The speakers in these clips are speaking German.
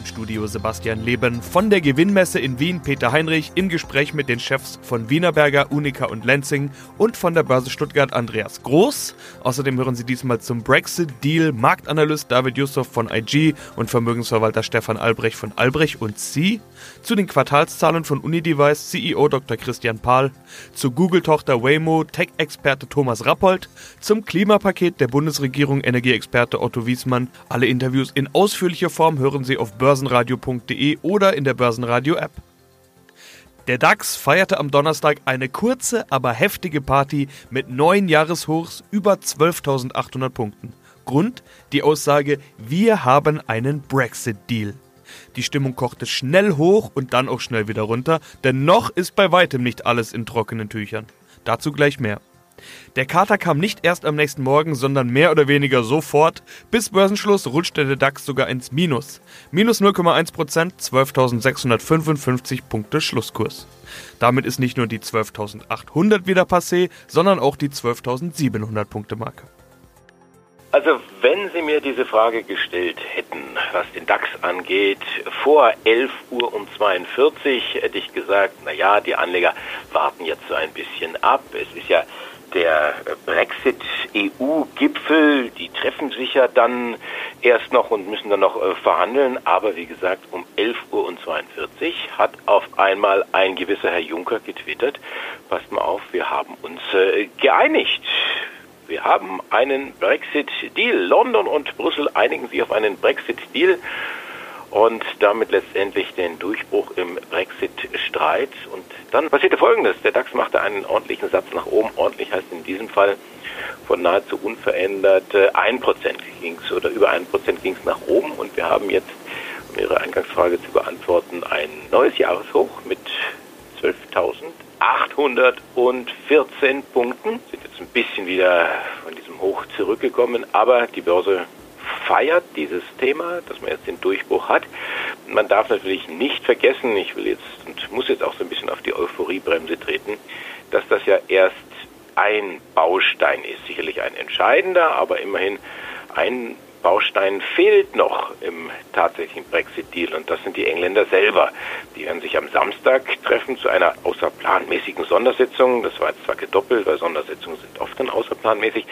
Im Studio Sebastian Leben von der Gewinnmesse in Wien Peter Heinrich im Gespräch mit den Chefs von Wienerberger, Unica und Lenzing und von der Börse Stuttgart Andreas Groß. Außerdem hören Sie diesmal zum Brexit-Deal Marktanalyst David Yusuf von IG und Vermögensverwalter Stefan Albrecht von Albrecht und Sie. Zu den Quartalszahlen von Unidevice CEO Dr. Christian Pahl. Zu Google-Tochter Waymo Tech-Experte Thomas Rappold. Zum Klimapaket der Bundesregierung Energieexperte Otto Wiesmann. Alle Interviews in ausführlicher Form hören Sie auf börsenradio.de oder in der Börsenradio-App. Der DAX feierte am Donnerstag eine kurze, aber heftige Party mit neun Jahreshochs über 12.800 Punkten. Grund die Aussage, wir haben einen Brexit-Deal. Die Stimmung kochte schnell hoch und dann auch schnell wieder runter, denn noch ist bei weitem nicht alles in trockenen Tüchern. Dazu gleich mehr. Der Kater kam nicht erst am nächsten Morgen, sondern mehr oder weniger sofort. Bis Börsenschluss rutschte der DAX sogar ins Minus. Minus 0,1%, 12.655 Punkte Schlusskurs. Damit ist nicht nur die 12.800 wieder passé, sondern auch die 12.700 Punkte Marke. Also wenn Sie mir diese Frage gestellt hätten, was den DAX angeht, vor 11 Uhr um 42 hätte ich gesagt, na ja, die Anleger warten jetzt so ein bisschen ab. Es ist ja der Brexit-EU-Gipfel, die treffen sich ja dann erst noch und müssen dann noch äh, verhandeln. Aber wie gesagt, um 11 Uhr und 42 hat auf einmal ein gewisser Herr Juncker getwittert, passt mal auf, wir haben uns äh, geeinigt. Wir haben einen Brexit-Deal. London und Brüssel einigen sich auf einen Brexit-Deal und damit letztendlich den Durchbruch im Brexit-Streit. Und dann passierte Folgendes. Der DAX machte einen ordentlichen Satz nach oben. Ordentlich heißt in diesem Fall von nahezu unverändert äh, ein Prozent ging's oder über ein Prozent ging es nach oben. Und wir haben jetzt, um Ihre Eingangsfrage zu beantworten, ein neues Jahreshoch mit 12.814 Punkten. Sind jetzt ein bisschen wieder von diesem Hoch zurückgekommen, aber die Börse feiert dieses Thema, dass man jetzt den Durchbruch hat. Man darf natürlich nicht vergessen, ich will jetzt und muss jetzt auch so ein bisschen auf die Euphoriebremse treten, dass das ja erst ein Baustein ist, sicherlich ein entscheidender, aber immerhin ein Baustein fehlt noch im tatsächlichen Brexit-Deal und das sind die Engländer selber. Die werden sich am Samstag treffen zu einer außerplanmäßigen Sondersitzung. Das war jetzt zwar gedoppelt, weil Sondersitzungen sind oft dann außerplanmäßig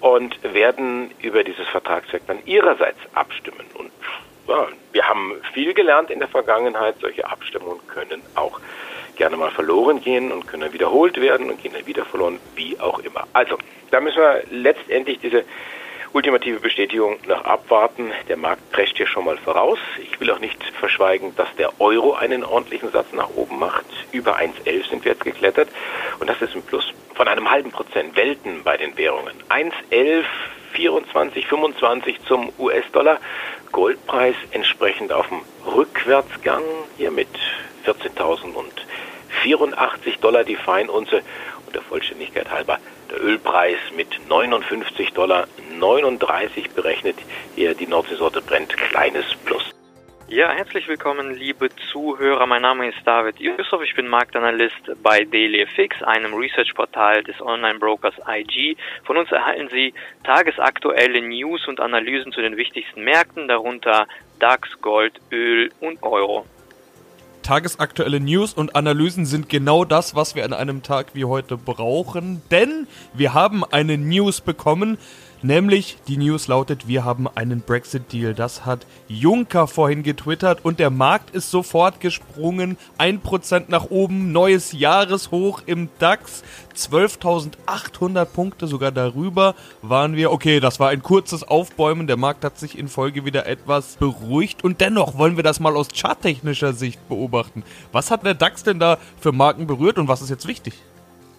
und werden über dieses Vertragswerk dann ihrerseits abstimmen. Und ja, wir haben viel gelernt in der Vergangenheit. Solche Abstimmungen können auch gerne mal verloren gehen und können wiederholt werden und gehen dann wieder verloren, wie auch immer. Also, da müssen wir letztendlich diese ultimative Bestätigung noch abwarten. Der Markt prescht hier schon mal voraus. Ich will auch nicht verschweigen, dass der Euro einen ordentlichen Satz nach oben macht. Über 1,11 sind wir jetzt geklettert. Und das ist ein Plus von einem halben Prozent. Welten bei den Währungen. 1,11, 24, 25 zum US-Dollar. Goldpreis entsprechend auf dem Rückwärtsgang. Hier mit 14.084 Dollar die Feinunze. Und der Vollständigkeit halber Ölpreis mit 59 Dollar 39 berechnet. Hier die Nordseesorte brennt kleines Plus. Ja, herzlich willkommen, liebe Zuhörer. Mein Name ist David Yusuf. Ich bin Marktanalyst bei DailyFix, einem Research-Portal des Online-Brokers IG. Von uns erhalten Sie tagesaktuelle News und Analysen zu den wichtigsten Märkten, darunter DAX, Gold, Öl und Euro. Tagesaktuelle News und Analysen sind genau das, was wir an einem Tag wie heute brauchen, denn wir haben eine News bekommen, Nämlich die News lautet, wir haben einen Brexit-Deal. Das hat Juncker vorhin getwittert und der Markt ist sofort gesprungen. 1% nach oben, neues Jahreshoch im DAX. 12.800 Punkte, sogar darüber waren wir. Okay, das war ein kurzes Aufbäumen. Der Markt hat sich in Folge wieder etwas beruhigt und dennoch wollen wir das mal aus charttechnischer Sicht beobachten. Was hat der DAX denn da für Marken berührt und was ist jetzt wichtig?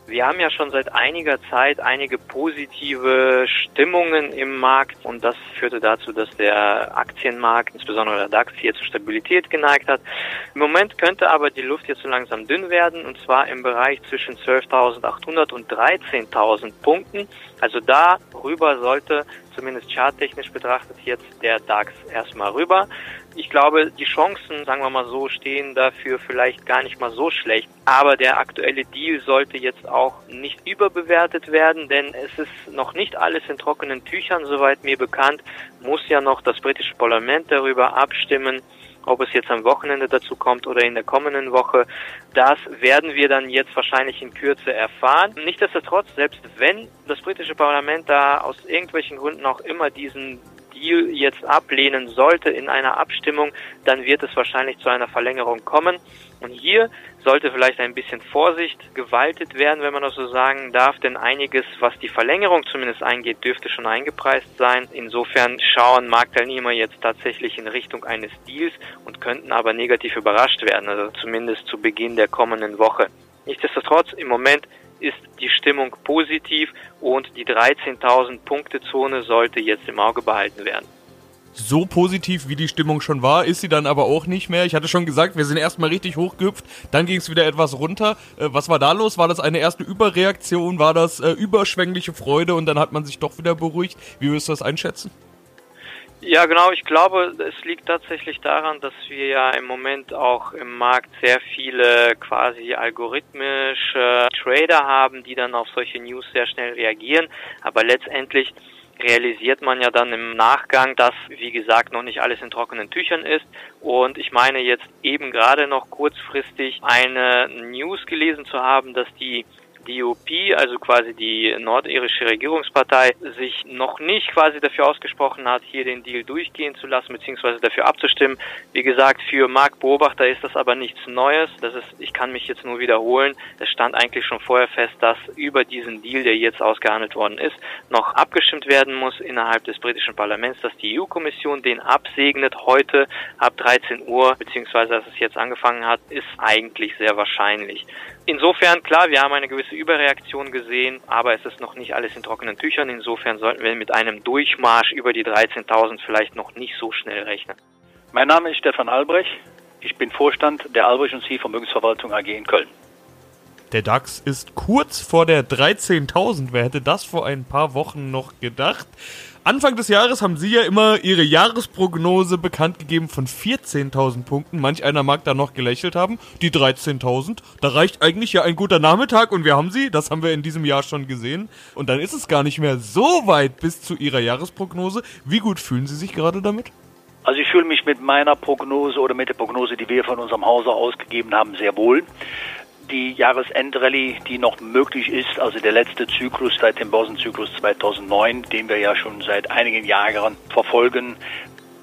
Wir haben ja schon seit einiger Zeit einige positive Stimmungen im Markt und das führte dazu, dass der Aktienmarkt, insbesondere der DAX, hier zur Stabilität geneigt hat. Im Moment könnte aber die Luft jetzt so langsam dünn werden und zwar im Bereich zwischen 12.800 und 13.000 Punkten. Also darüber sollte zumindest charttechnisch betrachtet, jetzt der DAX erstmal rüber. Ich glaube, die Chancen, sagen wir mal so, stehen dafür vielleicht gar nicht mal so schlecht. Aber der aktuelle Deal sollte jetzt auch nicht überbewertet werden, denn es ist noch nicht alles in trockenen Tüchern, soweit mir bekannt, muss ja noch das britische Parlament darüber abstimmen, ob es jetzt am Wochenende dazu kommt oder in der kommenden Woche, das werden wir dann jetzt wahrscheinlich in Kürze erfahren. Nichtsdestotrotz, selbst wenn das britische Parlament da aus irgendwelchen Gründen auch immer diesen Deal jetzt ablehnen sollte in einer Abstimmung, dann wird es wahrscheinlich zu einer Verlängerung kommen. Und hier sollte vielleicht ein bisschen Vorsicht gewaltet werden, wenn man das so sagen darf, denn einiges, was die Verlängerung zumindest eingeht, dürfte schon eingepreist sein. Insofern schauen Marktteilnehmer jetzt tatsächlich in Richtung eines Deals und könnten aber negativ überrascht werden, also zumindest zu Beginn der kommenden Woche. Nichtsdestotrotz, im Moment ist die Stimmung positiv und die 13.000 Punkte Zone sollte jetzt im Auge behalten werden. So positiv wie die Stimmung schon war, ist sie dann aber auch nicht mehr. Ich hatte schon gesagt, wir sind erstmal richtig hochgehüpft, dann ging es wieder etwas runter. Äh, was war da los? War das eine erste Überreaktion? War das äh, überschwängliche Freude und dann hat man sich doch wieder beruhigt? Wie würdest du das einschätzen? Ja, genau. Ich glaube, es liegt tatsächlich daran, dass wir ja im Moment auch im Markt sehr viele quasi algorithmische Trader haben, die dann auf solche News sehr schnell reagieren. Aber letztendlich realisiert man ja dann im Nachgang, dass, wie gesagt, noch nicht alles in trockenen Tüchern ist. Und ich meine jetzt eben gerade noch kurzfristig eine News gelesen zu haben, dass die DUP, also quasi die nordirische Regierungspartei, sich noch nicht quasi dafür ausgesprochen hat, hier den Deal durchgehen zu lassen, beziehungsweise dafür abzustimmen. Wie gesagt, für Marktbeobachter ist das aber nichts Neues. Das ist, ich kann mich jetzt nur wiederholen. Es stand eigentlich schon vorher fest, dass über diesen Deal, der jetzt ausgehandelt worden ist, noch abgestimmt werden muss innerhalb des britischen Parlaments, dass die EU-Kommission den absegnet heute ab 13 Uhr, beziehungsweise dass es jetzt angefangen hat, ist eigentlich sehr wahrscheinlich. Insofern, klar, wir haben eine gewisse Überreaktion gesehen, aber es ist noch nicht alles in trockenen Tüchern. Insofern sollten wir mit einem Durchmarsch über die 13.000 vielleicht noch nicht so schnell rechnen. Mein Name ist Stefan Albrecht. Ich bin Vorstand der Albrecht und Sie Vermögensverwaltung AG in Köln. Der DAX ist kurz vor der 13.000. Wer hätte das vor ein paar Wochen noch gedacht? Anfang des Jahres haben Sie ja immer Ihre Jahresprognose bekannt gegeben von 14.000 Punkten. Manch einer mag da noch gelächelt haben. Die 13.000, da reicht eigentlich ja ein guter Nachmittag und wir haben sie. Das haben wir in diesem Jahr schon gesehen. Und dann ist es gar nicht mehr so weit bis zu Ihrer Jahresprognose. Wie gut fühlen Sie sich gerade damit? Also ich fühle mich mit meiner Prognose oder mit der Prognose, die wir von unserem Hause ausgegeben haben, sehr wohl die Jahresendrallye, die noch möglich ist, also der letzte Zyklus seit dem Börsenzyklus 2009, den wir ja schon seit einigen Jahren verfolgen,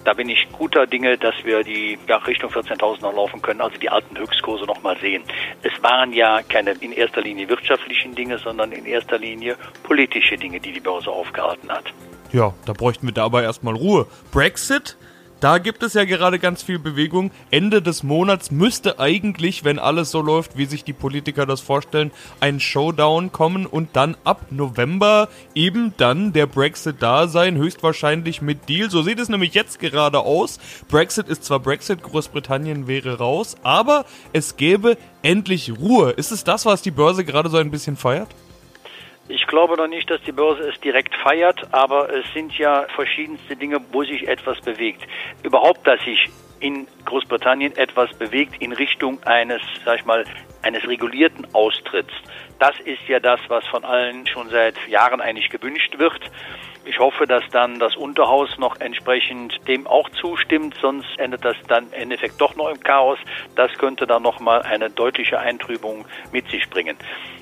da bin ich guter Dinge, dass wir die ja, Richtung 14.000 noch laufen können, also die alten Höchstkurse noch mal sehen. Es waren ja keine in erster Linie wirtschaftlichen Dinge, sondern in erster Linie politische Dinge, die die Börse aufgehalten hat. Ja, da bräuchten wir dabei erstmal Ruhe. Brexit da gibt es ja gerade ganz viel Bewegung. Ende des Monats müsste eigentlich, wenn alles so läuft, wie sich die Politiker das vorstellen, ein Showdown kommen und dann ab November eben dann der Brexit da sein, höchstwahrscheinlich mit Deal. So sieht es nämlich jetzt gerade aus. Brexit ist zwar Brexit, Großbritannien wäre raus, aber es gäbe endlich Ruhe. Ist es das, was die Börse gerade so ein bisschen feiert? Ich glaube noch nicht, dass die Börse es direkt feiert, aber es sind ja verschiedenste Dinge, wo sich etwas bewegt. Überhaupt, dass sich in Großbritannien etwas bewegt in Richtung eines, sag ich mal, eines regulierten Austritts. Das ist ja das, was von allen schon seit Jahren eigentlich gewünscht wird. Ich hoffe, dass dann das Unterhaus noch entsprechend dem auch zustimmt, sonst endet das dann im Endeffekt doch noch im Chaos. Das könnte dann nochmal eine deutliche Eintrübung mit sich bringen.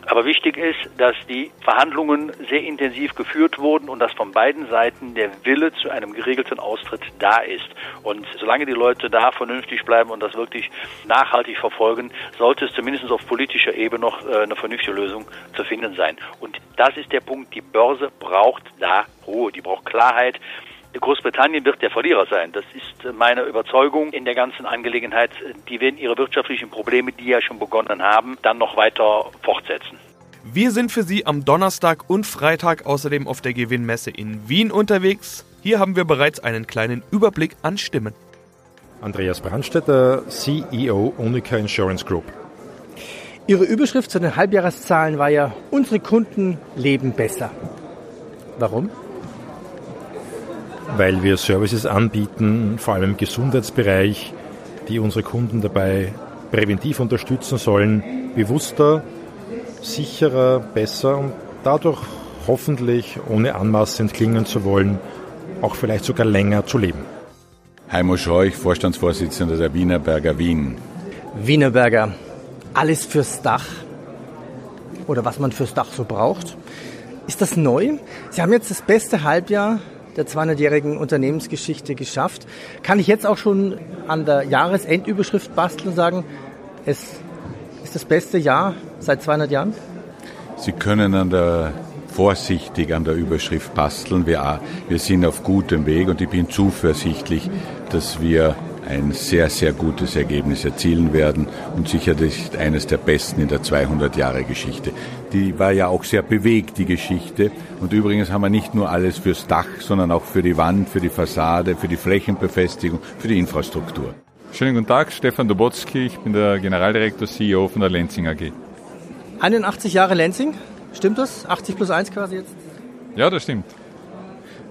Aber wichtig ist, dass die Verhandlungen sehr intensiv geführt wurden und dass von beiden Seiten der Wille zu einem geregelten Austritt da ist. Und solange die Leute da vernünftig bleiben und das wirklich nachhaltig verfolgen, sollte es zumindest auf politischer Ebene noch äh, eine vernünftige Lösung zu finden sein. Und das ist der Punkt, die Börse braucht da Ruhe, die braucht Klarheit. Großbritannien wird der Verlierer sein. Das ist meine Überzeugung in der ganzen Angelegenheit. Die werden ihre wirtschaftlichen Probleme, die ja schon begonnen haben, dann noch weiter fortsetzen. Wir sind für Sie am Donnerstag und Freitag außerdem auf der Gewinnmesse in Wien unterwegs. Hier haben wir bereits einen kleinen Überblick an Stimmen. Andreas Brandstetter, CEO Unica Insurance Group. Ihre Überschrift zu den Halbjahreszahlen war ja, unsere Kunden leben besser. Warum? Weil wir Services anbieten, vor allem im Gesundheitsbereich, die unsere Kunden dabei präventiv unterstützen sollen, bewusster, sicherer, besser und dadurch hoffentlich, ohne anmaßend klingen zu wollen, auch vielleicht sogar länger zu leben. Heimo Scheuch, Vorstandsvorsitzender der Wienerberger Wien. Wienerberger, alles fürs Dach oder was man fürs Dach so braucht. Ist das neu? Sie haben jetzt das beste Halbjahr der 200-jährigen Unternehmensgeschichte geschafft. Kann ich jetzt auch schon an der Jahresendüberschrift basteln und sagen, es ist das beste Jahr seit 200 Jahren? Sie können an der vorsichtig an der Überschrift basteln. Wir, wir sind auf gutem Weg und ich bin zuversichtlich, dass wir ein sehr, sehr gutes Ergebnis erzielen werden und sicherlich eines der besten in der 200 Jahre Geschichte. Die war ja auch sehr bewegt, die Geschichte. Und übrigens haben wir nicht nur alles fürs Dach, sondern auch für die Wand, für die Fassade, für die Flächenbefestigung, für die Infrastruktur. Schönen guten Tag, Stefan Dobotzki, ich bin der Generaldirektor CEO von der Lenzing AG. 81 Jahre Lenzing, stimmt das? 80 plus 1 quasi jetzt? Ja, das stimmt.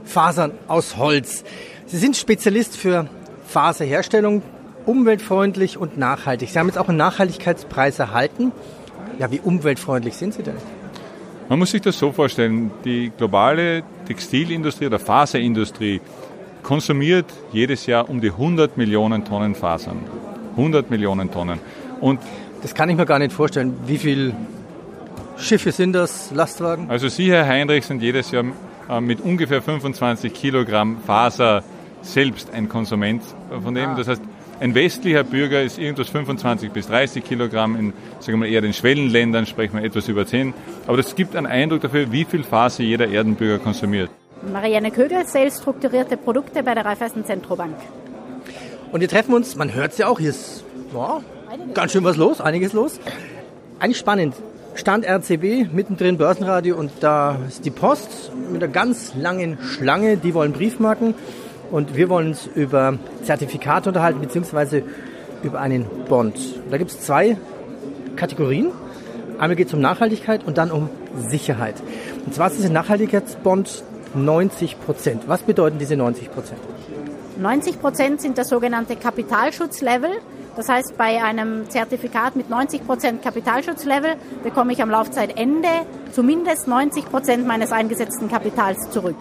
Fasern aus Holz. Sie sind Spezialist für Faserherstellung, umweltfreundlich und nachhaltig. Sie haben jetzt auch einen Nachhaltigkeitspreis erhalten. Ja, wie umweltfreundlich sind Sie denn? Man muss sich das so vorstellen, die globale Textilindustrie oder Faserindustrie konsumiert jedes Jahr um die 100 Millionen Tonnen Fasern. 100 Millionen Tonnen. Und das kann ich mir gar nicht vorstellen. Wie viele Schiffe sind das, Lastwagen? Also Sie, Herr Heinrich, sind jedes Jahr äh, mit ungefähr 25 Kilogramm Faser selbst ein Konsument von dem. Ah. Das heißt, ein westlicher Bürger ist irgendwas 25 bis 30 Kilogramm, in sagen wir mal, eher den Schwellenländern sprechen wir etwas über 10. Aber das gibt einen Eindruck dafür, wie viel Faser jeder Erdenbürger konsumiert. Marianne Kögel, Sales strukturierte Produkte bei der Raiffeisen Zentrobank. Und wir treffen uns, man hört es ja auch, hier ist ja, ganz schön was los, einiges los. Eigentlich spannend. Stand RCB, mittendrin Börsenradio und da ist die Post mit einer ganz langen Schlange, die wollen Briefmarken und wir wollen uns über Zertifikate unterhalten, beziehungsweise über einen Bond. Da gibt es zwei Kategorien. Einmal geht es um Nachhaltigkeit und dann um Sicherheit. Und zwar ist ein Nachhaltigkeitsbond 90 Prozent. Was bedeuten diese 90 Prozent? 90 Prozent sind das sogenannte Kapitalschutzlevel. Das heißt, bei einem Zertifikat mit 90 Prozent Kapitalschutzlevel bekomme ich am Laufzeitende zumindest 90 Prozent meines eingesetzten Kapitals zurück.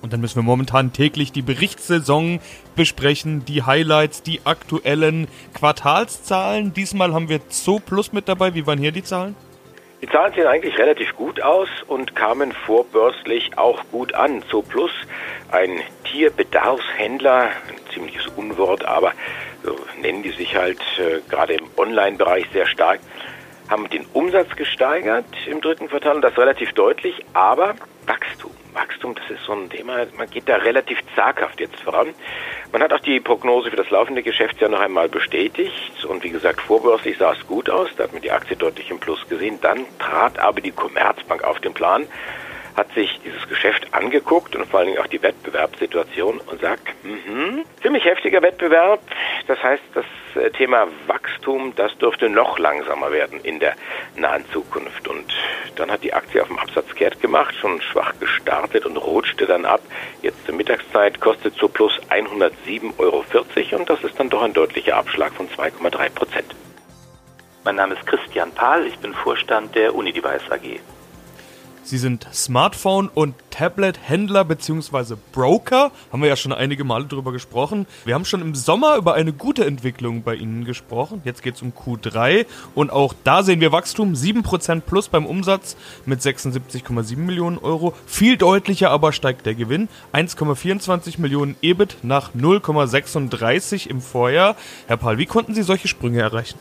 Und dann müssen wir momentan täglich die Berichtssaison besprechen, die Highlights, die aktuellen Quartalszahlen. Diesmal haben wir Zo Plus mit dabei. Wie waren hier die Zahlen? Die Zahlen sehen eigentlich relativ gut aus und kamen vorbörslich auch gut an. Zo Plus, ein Tierbedarfshändler, ein ziemliches Unwort, aber so nennen die sich halt äh, gerade im Online-Bereich sehr stark, haben den Umsatz gesteigert im dritten Quartal und das relativ deutlich, aber Wachstum. Wachstum, das ist so ein Thema, man geht da relativ zaghaft jetzt voran. Man hat auch die Prognose für das laufende Geschäftsjahr noch einmal bestätigt. Und wie gesagt, vorbörslich sah es gut aus, da hat man die Aktie deutlich im Plus gesehen. Dann trat aber die Commerzbank auf den Plan hat sich dieses Geschäft angeguckt und vor allen Dingen auch die Wettbewerbssituation und sagt, mh, ziemlich heftiger Wettbewerb. Das heißt, das äh, Thema Wachstum, das dürfte noch langsamer werden in der nahen Zukunft. Und dann hat die Aktie auf dem Absatz kehrt gemacht, schon schwach gestartet und rutschte dann ab. Jetzt zur Mittagszeit kostet so plus 107,40 Euro und das ist dann doch ein deutlicher Abschlag von 2,3 Prozent. Mein Name ist Christian Pahl, ich bin Vorstand der Unidevice AG. Sie sind Smartphone- und Tablet-Händler bzw. Broker. Haben wir ja schon einige Male drüber gesprochen. Wir haben schon im Sommer über eine gute Entwicklung bei Ihnen gesprochen. Jetzt geht es um Q3 und auch da sehen wir Wachstum. 7% plus beim Umsatz mit 76,7 Millionen Euro. Viel deutlicher aber steigt der Gewinn. 1,24 Millionen EBIT nach 0,36 im Vorjahr. Herr Paul, wie konnten Sie solche Sprünge erreichen?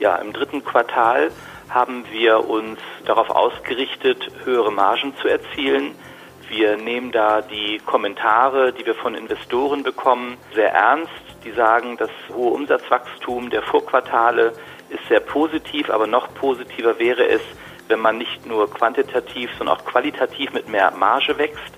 Ja, im dritten Quartal haben wir uns darauf ausgerichtet, höhere Margen zu erzielen. Wir nehmen da die Kommentare, die wir von Investoren bekommen, sehr ernst. Die sagen, das hohe Umsatzwachstum der Vorquartale ist sehr positiv, aber noch positiver wäre es, wenn man nicht nur quantitativ, sondern auch qualitativ mit mehr Marge wächst.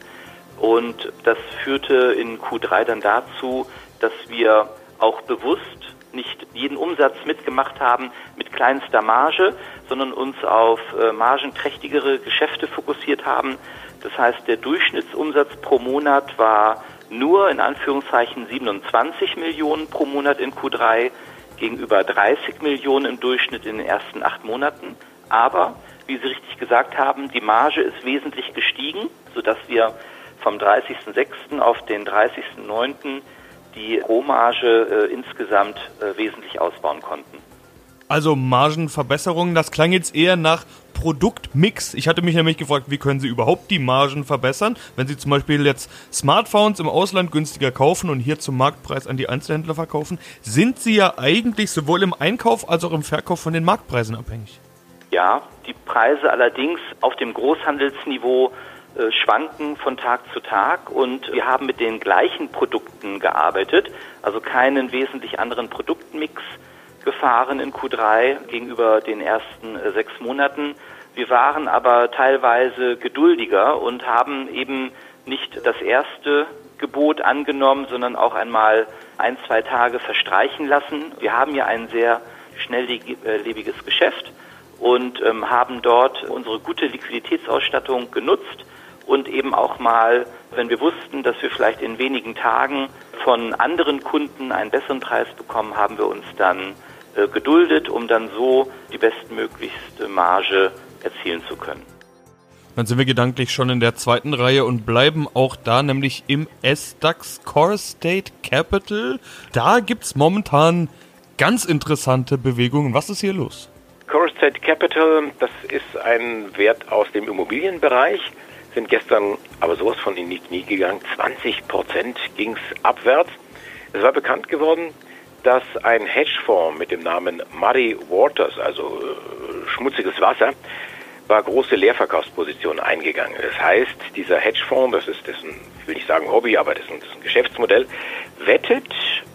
Und das führte in Q3 dann dazu, dass wir auch bewusst nicht jeden Umsatz mitgemacht haben mit kleinster Marge, sondern uns auf äh, margenträchtigere Geschäfte fokussiert haben. Das heißt, der Durchschnittsumsatz pro Monat war nur in Anführungszeichen 27 Millionen pro Monat in Q3 gegenüber 30 Millionen im Durchschnitt in den ersten acht Monaten. Aber, wie Sie richtig gesagt haben, die Marge ist wesentlich gestiegen, sodass wir vom 30.06. auf den 30.09. die Rohmarge äh, insgesamt äh, wesentlich ausbauen konnten. Also Margenverbesserungen, das klang jetzt eher nach Produktmix. Ich hatte mich nämlich gefragt, wie können Sie überhaupt die Margen verbessern, wenn Sie zum Beispiel jetzt Smartphones im Ausland günstiger kaufen und hier zum Marktpreis an die Einzelhändler verkaufen, sind Sie ja eigentlich sowohl im Einkauf als auch im Verkauf von den Marktpreisen abhängig. Ja, die Preise allerdings auf dem Großhandelsniveau schwanken von Tag zu Tag und wir haben mit den gleichen Produkten gearbeitet, also keinen wesentlich anderen Produktmix gefahren in Q3 gegenüber den ersten äh, sechs Monaten. Wir waren aber teilweise geduldiger und haben eben nicht das erste Gebot angenommen, sondern auch einmal ein, zwei Tage verstreichen lassen. Wir haben ja ein sehr schnelllebiges Geschäft und ähm, haben dort unsere gute Liquiditätsausstattung genutzt und eben auch mal, wenn wir wussten, dass wir vielleicht in wenigen Tagen von anderen Kunden einen besseren Preis bekommen, haben wir uns dann äh, geduldet, um dann so die bestmöglichste Marge erzielen zu können. Dann sind wir gedanklich schon in der zweiten Reihe und bleiben auch da, nämlich im S-DAX Core State Capital. Da gibt es momentan ganz interessante Bewegungen. Was ist hier los? Core State Capital, das ist ein Wert aus dem Immobilienbereich, sind gestern aber sowas von in die Knie gegangen. 20 Prozent ging es abwärts. Es war bekannt geworden, dass ein Hedgefonds mit dem Namen Muddy Waters, also äh, schmutziges Wasser, war große Leerverkaufspositionen eingegangen. Das heißt, dieser Hedgefonds, das ist dessen, ich will nicht sagen Hobby, aber ist ein Geschäftsmodell, wettet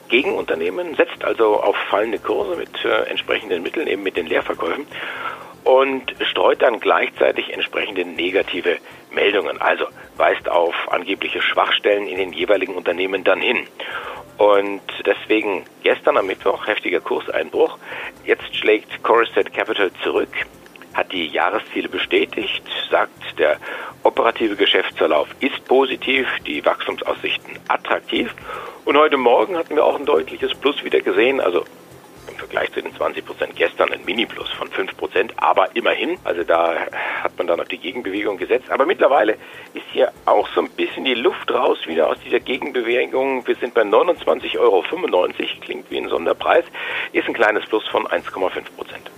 gegen Unternehmen, setzt also auf fallende Kurse mit äh, entsprechenden Mitteln, eben mit den Leerverkäufen und streut dann gleichzeitig entsprechende negative Meldungen, also weist auf angebliche Schwachstellen in den jeweiligen Unternehmen dann hin. Und deswegen gestern am Mittwoch heftiger Kurseinbruch. Jetzt schlägt Coristat Capital zurück, hat die Jahresziele bestätigt, sagt, der operative Geschäftsverlauf ist positiv, die Wachstumsaussichten attraktiv. Und heute Morgen hatten wir auch ein deutliches Plus wieder gesehen, also Vergleich zu den 20 Prozent gestern ein Mini-Plus von 5 Prozent, aber immerhin, also da hat man dann auf die Gegenbewegung gesetzt. Aber mittlerweile ist hier auch so ein bisschen die Luft raus wieder aus dieser Gegenbewegung. Wir sind bei 29,95 Euro, klingt wie ein Sonderpreis, ist ein kleines Plus von 1,5 Prozent.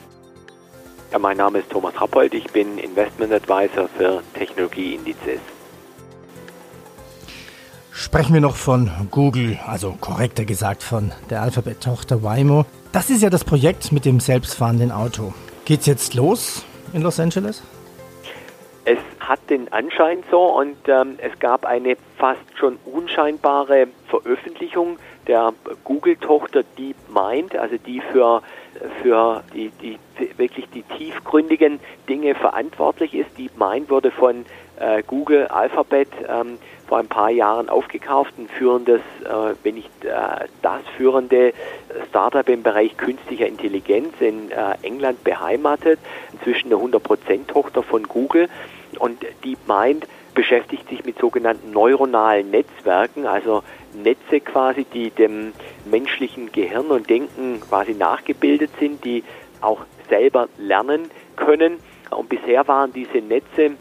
Ja, mein Name ist Thomas Rappold, ich bin Investment Advisor für Technologieindizes. Sprechen wir noch von Google, also korrekter gesagt von der Alphabet-Tochter Waymo. Das ist ja das Projekt mit dem selbstfahrenden Auto. Geht's jetzt los in Los Angeles? Es hat den Anschein so und ähm, es gab eine fast schon unscheinbare Veröffentlichung der Google-Tochter DeepMind, also die für, für die, die wirklich die tiefgründigen Dinge verantwortlich ist. DeepMind wurde von äh, Google Alphabet ähm, vor ein paar Jahren aufgekauft, ein führendes, äh, wenn nicht äh, das führende Startup im Bereich künstlicher Intelligenz in äh, England beheimatet, inzwischen eine 100%-Tochter von Google und DeepMind beschäftigt sich mit sogenannten neuronalen Netzwerken, also Netze quasi, die dem menschlichen Gehirn und Denken quasi nachgebildet sind, die auch selber lernen können. Und bisher waren diese Netze,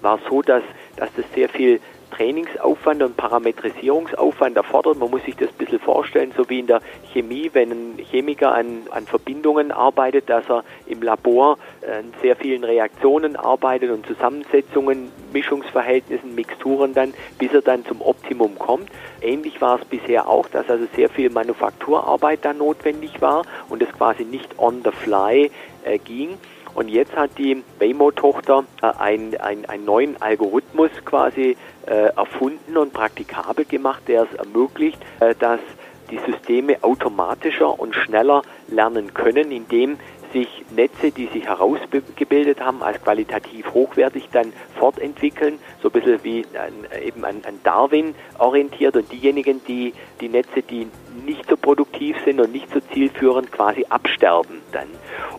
war so, dass, dass das sehr viel Trainingsaufwand und Parametrisierungsaufwand erfordert. Man muss sich das ein bisschen vorstellen, so wie in der Chemie, wenn ein Chemiker an, an Verbindungen arbeitet, dass er im Labor an sehr vielen Reaktionen arbeitet und Zusammensetzungen, Mischungsverhältnissen, Mixturen dann, bis er dann zum Optimum kommt. Ähnlich war es bisher auch, dass also sehr viel Manufakturarbeit dann notwendig war und es quasi nicht on the fly äh, ging. Und jetzt hat die Waymo-Tochter äh, einen ein neuen Algorithmus quasi äh, erfunden und praktikabel gemacht, der es ermöglicht, äh, dass die Systeme automatischer und schneller lernen können, indem sich Netze, die sich herausgebildet haben, als qualitativ hochwertig dann fortentwickeln, so ein bisschen wie an, eben an, an Darwin orientiert und diejenigen, die die Netze, die nicht so produktiv sind und nicht so zielführend, quasi absterben dann.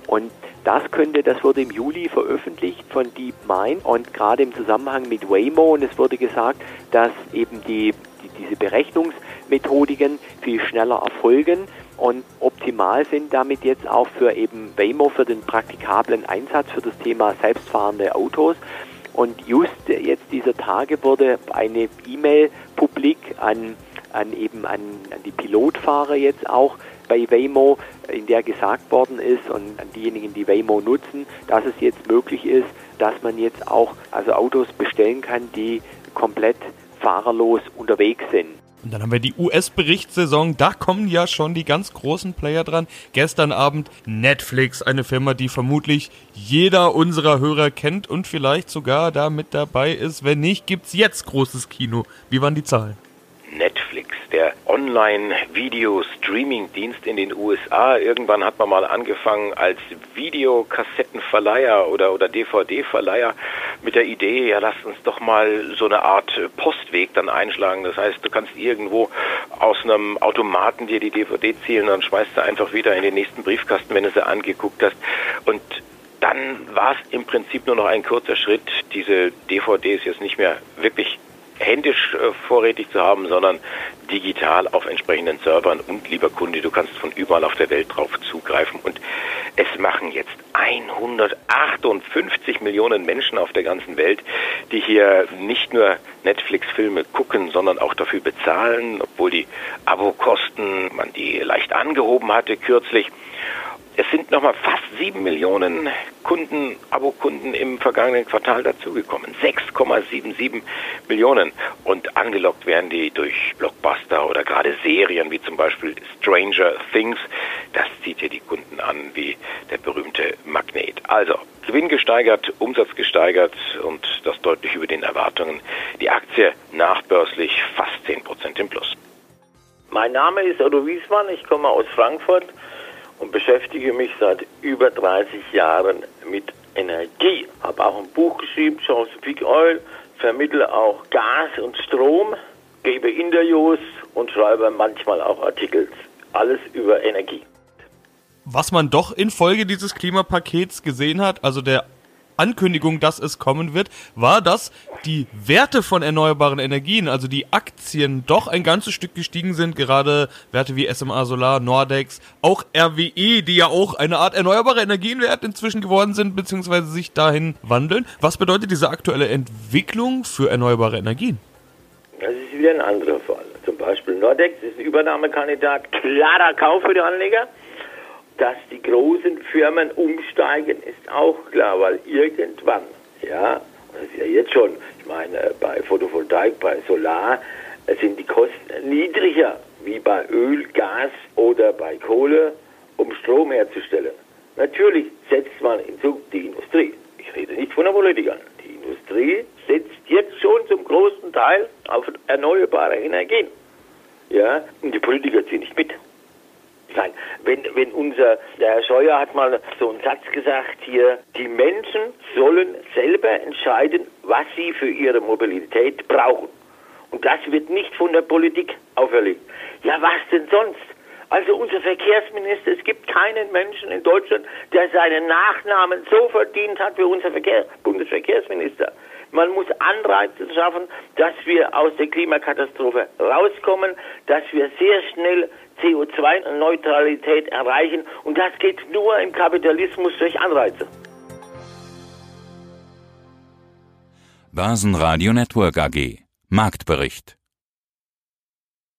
Und das könnte, das wurde im Juli veröffentlicht von DeepMind und gerade im Zusammenhang mit Waymo und es wurde gesagt, dass eben die, die diese Berechnungsmethodiken viel schneller erfolgen und optimal sind damit jetzt auch für eben Waymo für den praktikablen Einsatz für das Thema selbstfahrende Autos. Und just jetzt dieser Tage wurde eine E-Mail publik an, an eben an, an die Pilotfahrer jetzt auch bei Waymo, in der gesagt worden ist und an diejenigen, die Waymo nutzen, dass es jetzt möglich ist, dass man jetzt auch also Autos bestellen kann, die komplett fahrerlos unterwegs sind. Und dann haben wir die US-Berichtssaison. Da kommen ja schon die ganz großen Player dran. Gestern Abend Netflix, eine Firma, die vermutlich jeder unserer Hörer kennt und vielleicht sogar da mit dabei ist. Wenn nicht, gibt's jetzt großes Kino. Wie waren die Zahlen? Netflix, der Online-Video-Streaming-Dienst in den USA. Irgendwann hat man mal angefangen als Videokassettenverleiher oder, oder DVD-Verleiher mit der Idee, ja, lass uns doch mal so eine Art Postweg dann einschlagen. Das heißt, du kannst irgendwo aus einem Automaten dir die DVD zielen, dann schmeißt du einfach wieder in den nächsten Briefkasten, wenn du sie angeguckt hast. Und dann war es im Prinzip nur noch ein kurzer Schritt, diese DVDs jetzt nicht mehr wirklich händisch äh, vorrätig zu haben, sondern digital auf entsprechenden Servern. Und lieber Kunde, du kannst von überall auf der Welt drauf zugreifen. Und es machen jetzt 158 Millionen Menschen auf der ganzen Welt, die hier nicht nur Netflix-Filme gucken, sondern auch dafür bezahlen, obwohl die Abokosten, man die leicht angehoben hatte kürzlich. Es sind nochmal fast sieben Millionen Kunden, Abokunden im vergangenen Quartal dazugekommen. 6,77 Millionen. Und angelockt werden die durch Blockbuster oder gerade Serien wie zum Beispiel Stranger Things. Das zieht hier die Kunden an wie der berühmte Magnet. Also, Gewinn gesteigert, Umsatz gesteigert und das deutlich über den Erwartungen. Die Aktie nachbörslich fast 10% im Plus. Mein Name ist Otto Wiesmann, ich komme aus Frankfurt und beschäftige mich seit über 30 Jahren mit Energie. Habe auch ein Buch geschrieben, Chesapeake Oil, vermittle auch Gas und Strom, gebe Interviews und schreibe manchmal auch Artikel. Alles über Energie. Was man doch infolge dieses Klimapakets gesehen hat, also der Ankündigung, dass es kommen wird, war, dass die Werte von erneuerbaren Energien, also die Aktien, doch ein ganzes Stück gestiegen sind. Gerade Werte wie SMA Solar, Nordex, auch RWE, die ja auch eine Art erneuerbare Energienwert inzwischen geworden sind, beziehungsweise sich dahin wandeln. Was bedeutet diese aktuelle Entwicklung für erneuerbare Energien? Das ist wieder ein anderer Fall. Zum Beispiel Nordex ist ein Übernahmekandidat, klarer Kauf für die Anleger dass die großen Firmen umsteigen, ist auch klar, weil irgendwann, ja, das ist ja jetzt schon, ich meine, bei Photovoltaik, bei Solar äh, sind die Kosten niedriger wie bei Öl, Gas oder bei Kohle, um Strom herzustellen. Natürlich setzt man in Zug die Industrie. Ich rede nicht von den Politikern. Die Industrie setzt jetzt schon zum großen Teil auf erneuerbare Energien. Ja, und die Politiker ziehen nicht mit sein. Wenn, wenn unser, der Herr Scheuer hat mal so einen Satz gesagt hier, die Menschen sollen selber entscheiden, was sie für ihre Mobilität brauchen. Und das wird nicht von der Politik auferlegt. Ja, was denn sonst? Also unser Verkehrsminister, es gibt keinen Menschen in Deutschland, der seinen Nachnamen so verdient hat wie unser Verkehr, Bundesverkehrsminister. Man muss Anreize schaffen, dass wir aus der Klimakatastrophe rauskommen, dass wir sehr schnell CO2-Neutralität erreichen. Und das geht nur im Kapitalismus durch Anreize. Basen Radio Network AG Marktbericht